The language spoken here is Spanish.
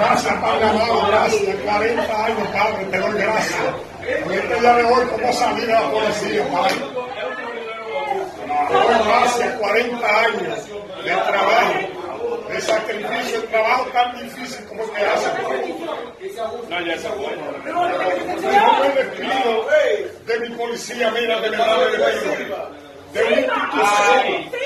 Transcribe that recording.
Gracias, Padre amado, gracias. 40 años, Padre, te doy gracias. En este día de hoy, cómo salir a la policía, Padre. Te doy gracias, 40 años de trabajo, de sacrificio, de trabajo tan difícil como el que hace. No, ya se fue. Yo me despido de mi policía, mira, de verdad me despido. De una institución.